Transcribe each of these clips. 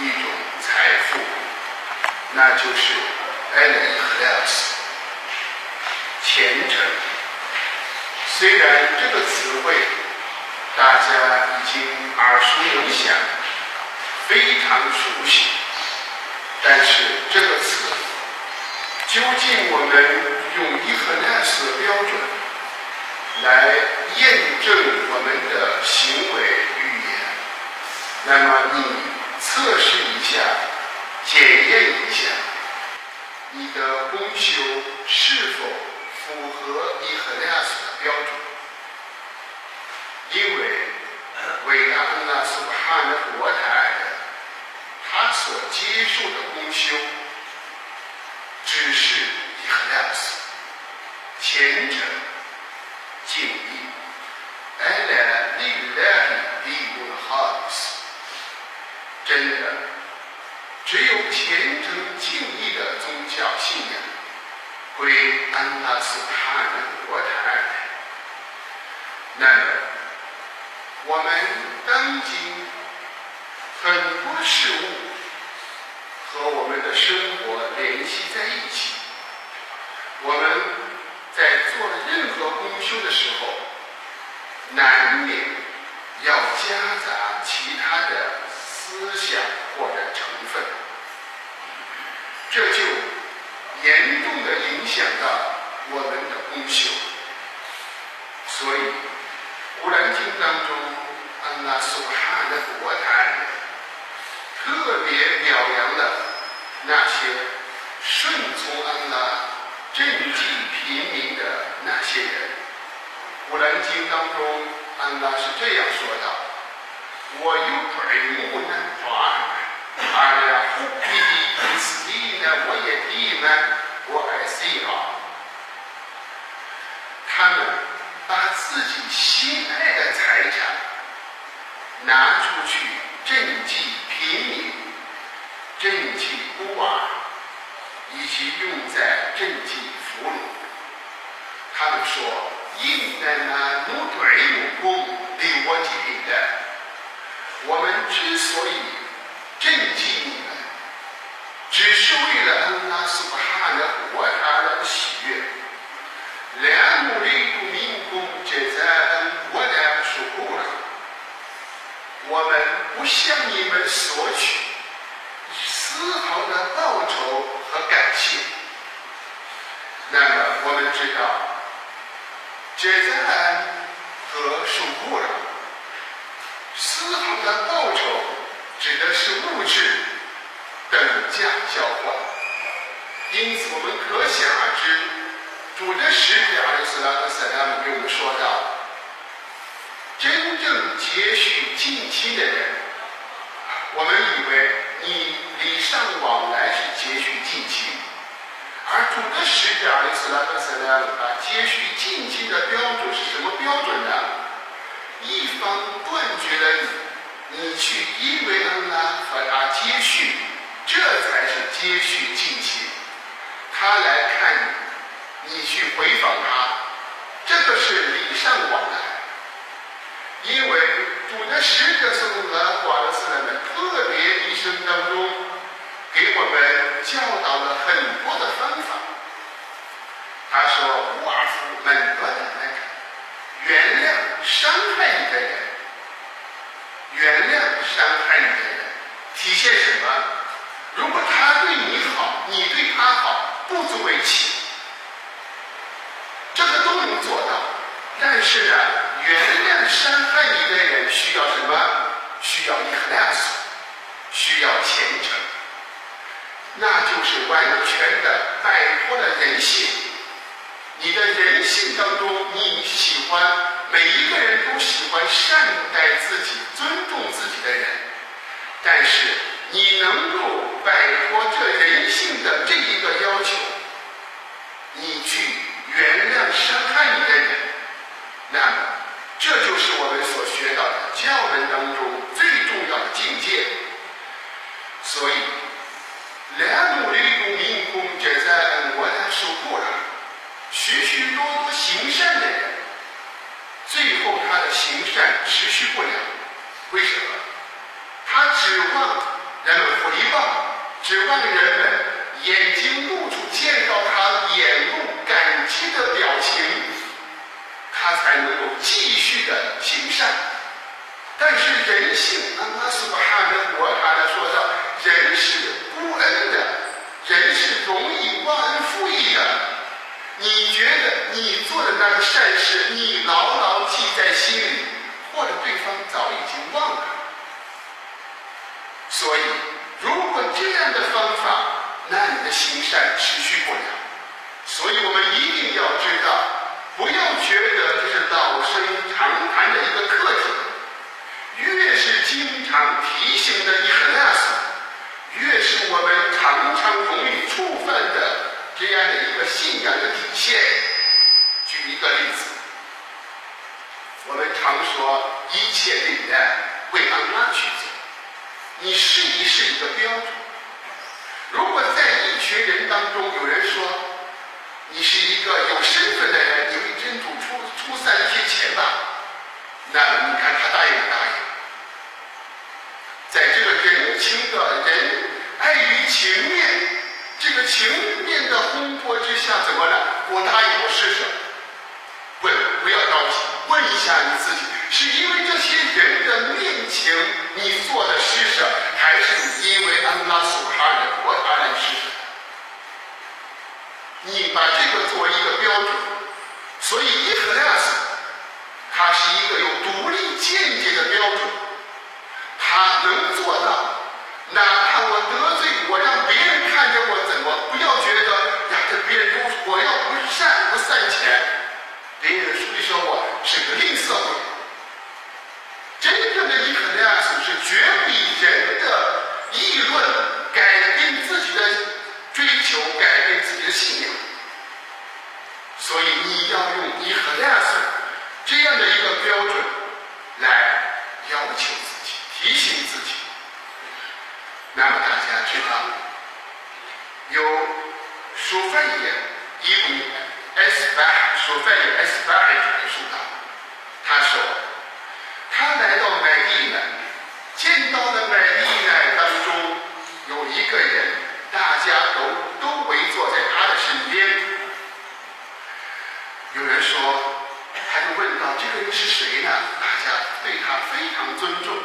一种财富，那就是 al ikhlas 虔诚。虽然这个词汇大家已经耳熟能详，非常熟悉。但是这个词，究竟我们用伊赫纳斯的标准来验证我们的行为语言，那么你测试一下，检验一下，你的功修是否符合伊赫纳斯的标准？因为伟大安拉苏巴哈的国台。他所接受的功修，只是伊赫拉斯、虔诚、敬意，来来利来利用哈里斯。真的，只有虔诚敬意的宗教信仰，归安拉斯哈的国台。那么，我们当今。很多事物和我们的生活联系在一起。我们在做任何功修的时候，难免要夹杂其他的思想或者，这就严重的影响到我们的功修。所以，《古兰经》当中，安拉所哈的国台。特别表扬了那些顺从安拉、赈济贫民的那些人。古兰经当中，安拉是这样说道：“我有百木呢，抓阿拉胡比伊斯蒂呢，我也弟们，我爱谁啊？他们把自己心爱的财产拿出去赈济。”贫民赈济孤儿，以及用在赈济俘虏。他们说：“应该呢，努对努功，对我尽的。我们之所以震惊你们，只是为了安拉斯巴哈的国家的喜悦。两努力不民工，这在我的受苦了。”我们不向你们索取丝毫的报酬和感谢。那么我们知道，这在和受过了丝毫的报酬，指的是物质等价交换。因此，我们可想而知，主的使者阿里斯拉和塞拉姆给我们说道。真正接续近亲的人，我们以为你礼尚往来是接续近亲，而主的使者阿里斯拉克塞拉啊，接续近亲的标准是什么标准呢？一方断绝了你你，去依维恩拉和他接续，这才是接续近亲。他来看你，你去回访他，这个是礼尚往来。因为主的使者圣兰华的斯人们特别一生当中给我们教导了很多的方法。他说：“瓦夫门多的那个，原谅伤害你的人，原谅伤害你的人，体现什么？如果他对你好，你对他好，不足为奇。这个都能做到。但是呢？”原谅伤害你的人需要什么？需要 e l a s 需要虔诚。那就是完全的摆脱了人性。你的人性当中，你喜欢每一个人都喜欢善待自己、尊重自己的人，但是你能够摆脱这人性的这一个要求，你去原谅伤害你的人，那么这就是我们所学到的教文当中最重要的境界。所以，两母的用命工，这在我来说过了。许许多多行善的人，最后他的行善持续不了，为什么？他指望人们回报，指望人们眼睛露出见到他眼露感激的表情，他才能够继续的行善。但是人性，阿拉苏巴哈的国塔呢说到，人是。不恩的人是容易忘恩负义的。你觉得你做的那个善事，你牢牢记在心里，或者对方早已经忘了。所以，如果这样的方法，那你的行善持续不了。所以我们一定要知道，不要觉得这是老生常谈的一个课题。越是经常提醒的一个亚索。越是我们常常容易触犯的这样的一个信仰的底线。举一个例子，我们常说一切礼呢为安拉去做，你试一试一个标准。如果在一群人当中有人说你是一个有身份的人，你为真主出出三天钱吧，那你看他答应不答应？在这个人情的人碍于情面，这个情面的烘托之下，怎么了？我答应我试试。问，一下你自己，是因为这些人的恋情你做的施舍，还是因为安拉所哈的国他来施舍？你把这个作为一个标准。所以伊赫拉斯，它是一个有独立见解的标准。他能做到，哪怕我得罪，我让别人看着我怎么，不要觉得呀，这别人都我要不善不善钱，别人说说我是个吝啬鬼。真正的伊克莱斯是绝比人的议论改变自己的追求，改变自己的信仰。所以你要用伊克莱斯这样的一个标准来要求自己。提醒自己。那么大家知道，有书翻译一部 S 版书翻译 S 版的这本书道，他说，他来到麦地呢，见到了麦地呢当中有一个人，大家都都围坐在他的身边。有人说，他就问到这个人是谁呢？大家对他非常尊重。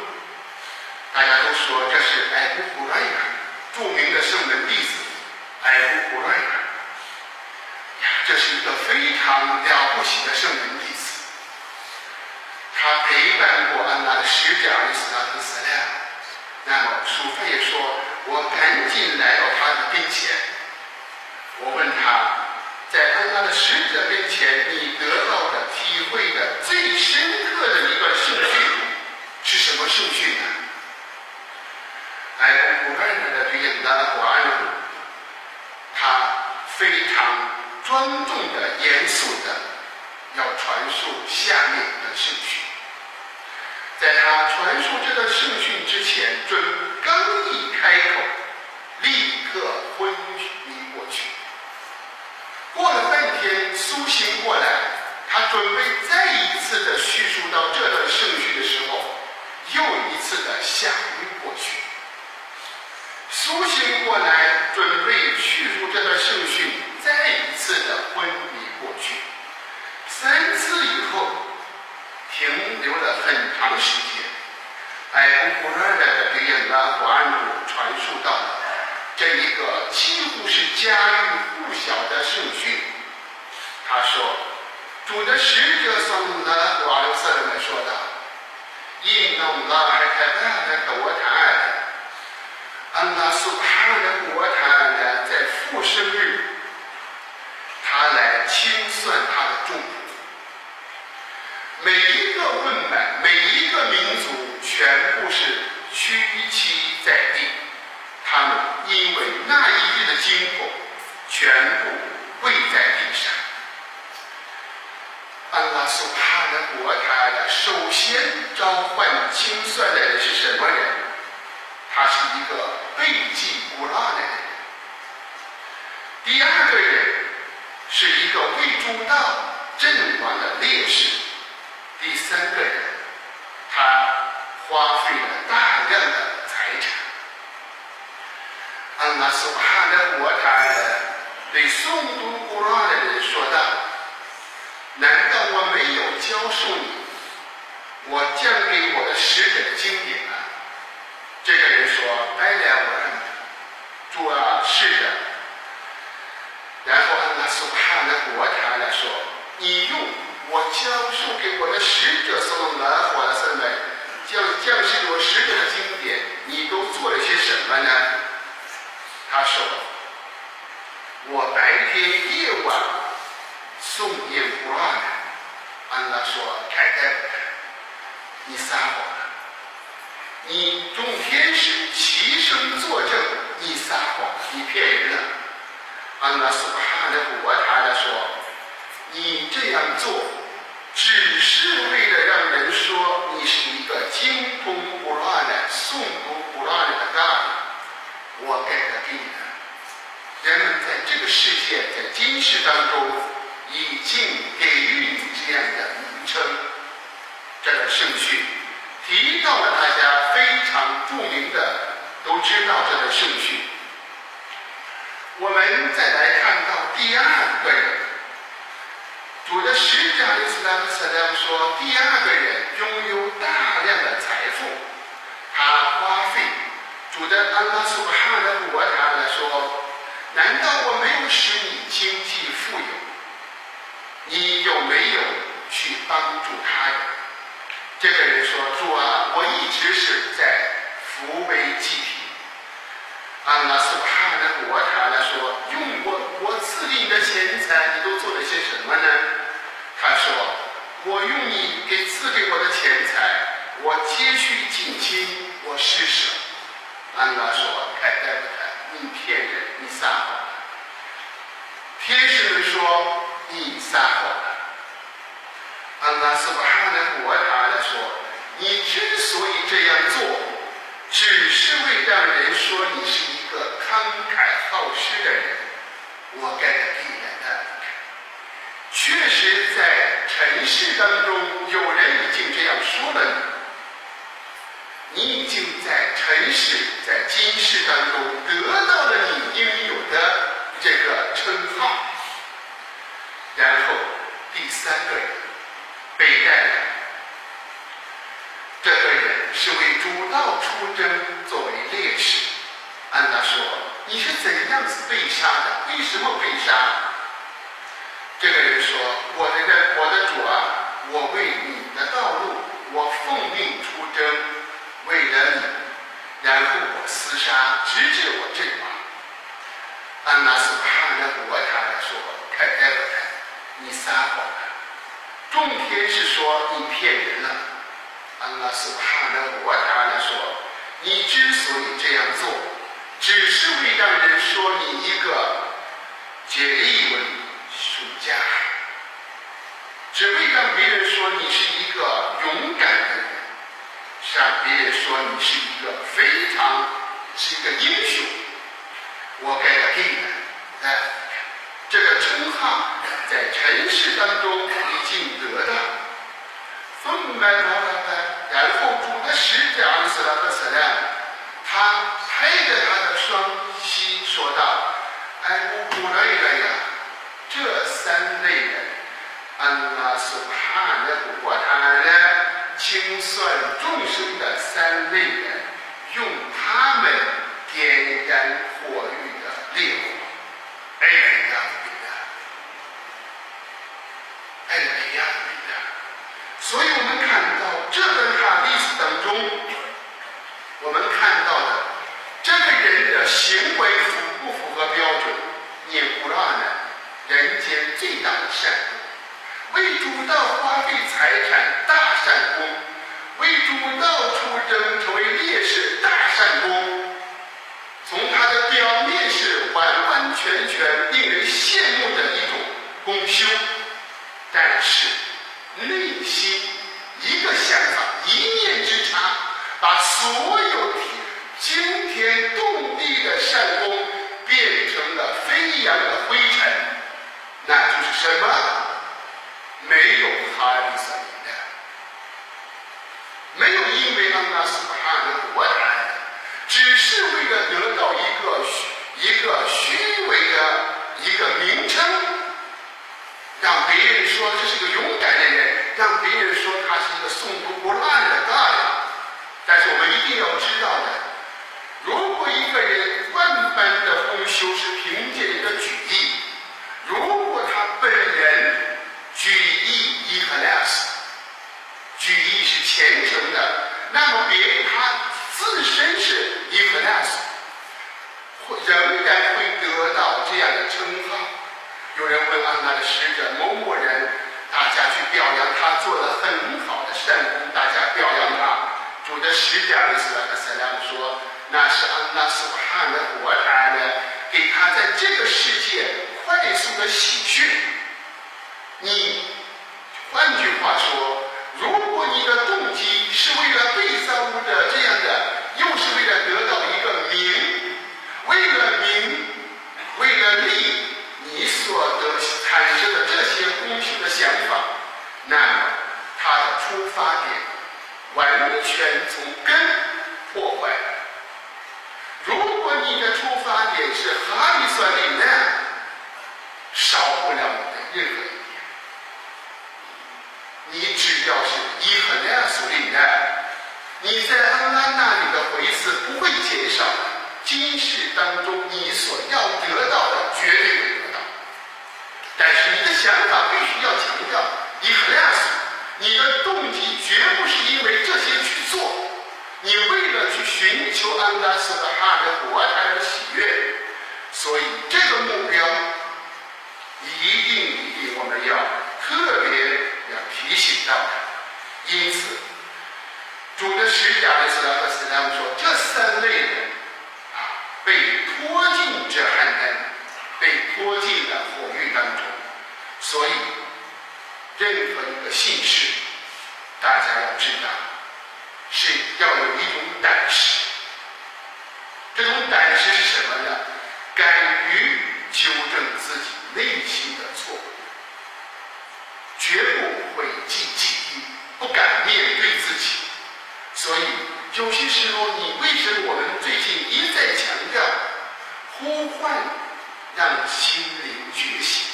大家都说这是艾布古瑞尔，著名的圣门弟子艾布古瑞尔。呀，这是一个非常了不起的圣门弟子。他陪伴过安拉的使者伊斯拉特斯莱那么，书法也说，我赶紧来到他的跟前。我问他，在安拉的使者面前，你得到的、体会的最深刻的一段圣训是什么圣训呢？艾布古兰的对应的古安，他非常庄重的、严肃的要传授下面的圣训。在他传授这个圣训之前，准刚一开口，立刻昏迷过去。过了半天苏醒过来，他准备再一次的叙述到这段圣训的时候，又一次的吓晕过去。苏醒过来，准备叙述这段圣训，再一次的昏迷过去。三次以后，停留了很长时间。艾布古尔的对应拉古安努传述到了这一个几乎是家喻户晓的圣训。他说：“主的使者送的瓦留瑟人们说道：“印度拉尔特纳的国坛，安拉苏帕的国坛呢，在复生日，他来清算他的众仆。每一个问本，每一个民族，全部是屈膝。”交换清算的人是什么人？他是一个背弃古拉的人。第二个人是一个为主道阵亡的烈士。第三个人，他花费了大量的财产。安拉苏哈的国他的对诵读古拉的人说道。难道我没有教授你？我讲给我的使者的经典呢？这个人说：“哎呀，我主啊，是的。”然后安拉苏哈的国他来说：“你用我教授给我的使者所拿火的圣杯，将将士给我使者的经典，你都做了些什么呢？”他说：“我白天夜晚。”诵念古兰，安拉说：“开开不开？你撒谎了！你众天使齐声作证，你撒谎，你骗人了！”安拉苏哈的古他来说：“你这样做，只是为了让人说你是一个精通古拉的、诵读古拉的大人。我该的给你的。人们在这个世界，在今世当中。”已经给予你这样的名称，这个圣训提到了大家非常著名的，都知道这个圣训。我们再来看到第二个人，主的使者伊斯兰斯拉说，第二个人拥有大量的财富，他花费主的安拉苏哈的国他来说，难道我没有使你经济富有？你有没有去帮助他人？这个人说：“主啊，我一直是在扶危济贫。”安拉苏哈的国他来说：“用我我赐给你的钱财，你都做了些什么呢？”他说：“我用你给赐给我的钱财，我接续近亲，我施舍。”安拉说：“开开不开？你骗人，你撒谎。”天使们说。你撒谎了，安拉斯巴哈的国他来说，你之所以这样做，只是为让人说你是一个慷慨好施的人。我该给你的，确实在尘世当中，有人已经这样说了你，你已经在尘世，在今世当中得到了你应有的这个称号。然后第三个人被带来，这个人是为主道出征作为烈士。安娜说：“你是怎样子被杀的？为什么被杀？”这个人说：“我的人，我的主啊，我为你的道路，我奉命出征，为了你，然后我厮杀，直至我阵亡。”安娜是怕的国他来说：“开开不开？”你撒谎了，众天使说你骗人了。安拉苏哈的我他来说，你之所以这样做，只是为让人说你一个杰利文属家，只为让别人说你是一个勇敢的人，让别人说你是一个非常是一个英雄。我该给你的，哎，这个称号。在尘世当中已经得到，丰满高大的，然后主的使者阿里斯拉克斯亮，他拍着他的双膝说道：“哎，我古来人呀，这三类人，安拉苏哈的国他呢，清算众生的三类人，用他们点燃火域的烈火，哎呀！”哎呀，所以我们看到这段哈历史当中，我们看到的这个人的行为符不符合标准？也不让呢，人间最大的善功，为主道花费财产大善功，为主道出征，成为烈士大善功。从他的表面是完完全全令人羡慕的一种功修，但是内心一个想法、一念之差，把所有惊天动地的善功变成了飞扬的灰尘，那就是什么？没有哈利萨里的，没有因为安拉斯巴哈的国产。只是为了得到一个虚一个虚伪的一个名称，让别人说这是个勇敢的人，让别人说他是一个诵读不烂的大人。但是我们一定要知道的，如果一个人万般的功修是凭借一个举例，如果他本人举意伊克莱斯，举意是虔诚的，那么别人他。自身是伊克拉斯，会仍然会得到这样的称号。有人问安拉的使者某某人，大家去表扬他做了很好的善功，大家表扬他。主的使者的斯拉克塞拉姆说，那是安拉所汉的活他的，给他在这个世界快速的喜讯。你，换句话说。如果你的动机是为了被造物者这样的，又是为了得到一个名，为了名，为了利，你所得产生的这些公平的想法，那么它的出发点完全从根破坏了。如果你的出发点是哈里算力量，少不了你的任何一点。你只要是伊和那样所领的，你在安拉那里的回赐不会减少。今世当中你所要得到的绝对会得到，但是你的想法必须要强调伊和那斯，你的动机绝不是因为这些去做，你为了去寻求安拉斯的国泰的喜悦，所以这个目标一定一定我们要特别。要提醒到他，因此，主的使者的斯拉克斯他们说，这三类人啊，被拖进这汉灯，被拖进了火狱当中。所以，任何一个信士，大家要知道，是要有一种胆识。这种胆识是什么呢？敢于纠正自己内心的错误。绝不会记记忆，不敢面对自己。所以有些时候，你为什么我们最近一再强调呼唤，让心灵觉醒，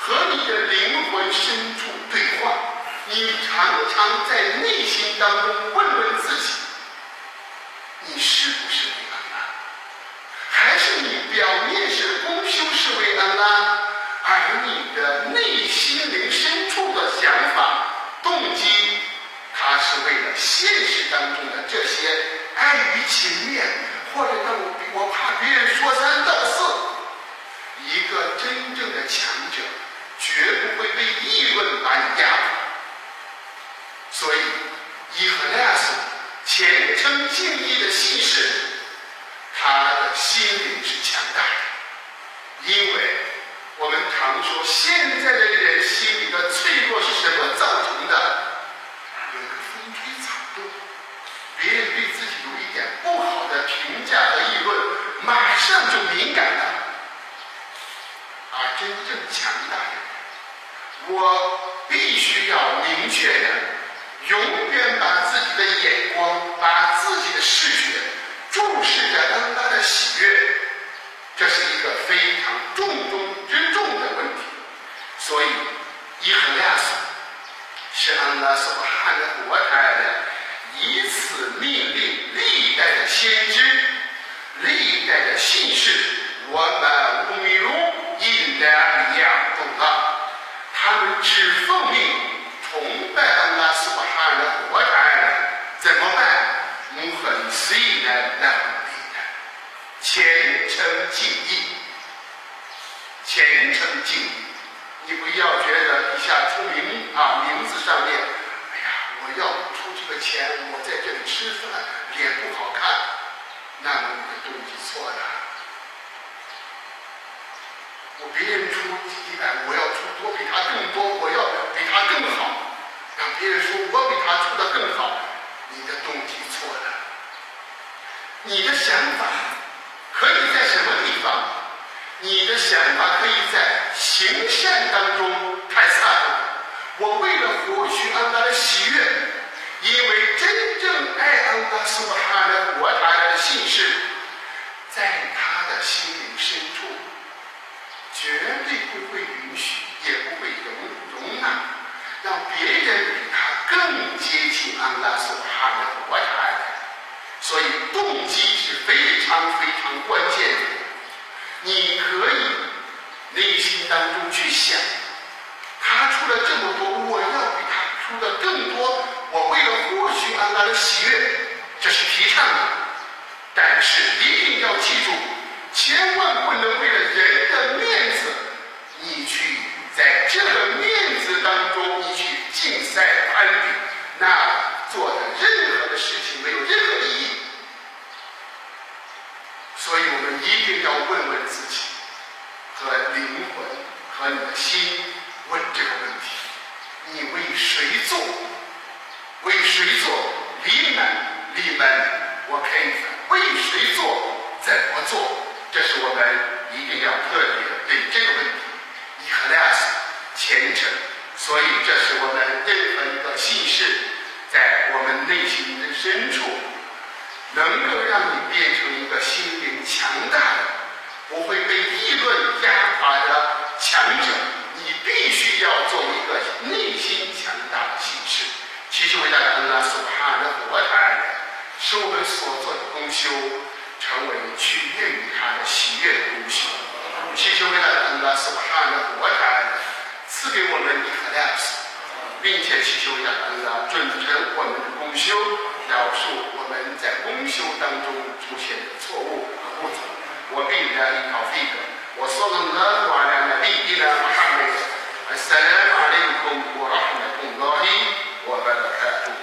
和你的灵魂深处对话？你常常在内心当中问问自己：你是不是为安拉？还是你表面是公修是为安拉？而你的内心灵深处的想法、动机，它是为了现实当中的这些碍于情面，或者让我我怕别人说三道四。一个真正的强者，绝不会被议论把你压倒。所以，伊克拉斯虔诚敬意的信使，他的心灵是强大的，因为。我们常说，现在的人心里的脆弱是什么造成的？有个风吹草动，别人对自己有一点不好的评价和议论，马上就敏感了。而真正强大的人，我必须要明确的，永远把自己的眼光、把自己的视觉注视着安拉的喜悦。这是一个非常重中之重的问题，所以伊赫亚斯是安拉所汉的国泰的，以此命令历代的先知、历代的信士，我们无米如应该仰重他，他们只奉命崇拜安拉所汉的国泰，怎么办？我们很随意的。虔诚敬意，虔诚敬意，你不要觉得一下出名啊，名字上面，哎呀，我要不出这个钱，我在这里吃饭，脸不好看，那么你的动机错了。我别人出一百，我要出我比他更多，我要的比他更好，让别人说我比他出的更好，你的动机错了。你的想法可以在什么地方？你的想法可以在行善当中太散了。我为了获取安拉的喜悦，因为真正爱安拉苏巴哈的国塔的信士，在他的心灵深处，绝对不会允许，会容容纳，让别人比他更接近安拉苏巴哈的国塔。所以动机是非常非常关键的。你可以内心当中去想。他出了这么多，我要比他出的更多。我为了获取安拉的喜悦，这是提倡的。但是一定要记住，千万不能为了人的面子，你去在这个面子当中，你去竞赛攀比，那做的任何的事情没有任何意义。所以我们一定要问问自己，和灵魂和你的心。问这个问题：你为谁做？为谁做？离门，离门，我可以为谁做？怎么做？这是我们一定要特别对这个问题以克莱斯虔诚。所以，这是我们任何一个信士在我们内心的深处，能够让你变成一个心灵强大的、不会被议论压垮的强者。你必须要做一个内心强大的心士，祈求伟大的安拉苏哈的国泰，使我们所做的功修成为取悦于他的喜悦的功修。祈求伟大的安拉苏哈的国泰赐给我们一颗亮心，并且祈求伟大的安拉准成我们的功修，饶恕我们在功修当中出现的错误和不足。我必然告费的。وصلى الله على نبينا محمد السلام عليكم ورحمة الله وبركاته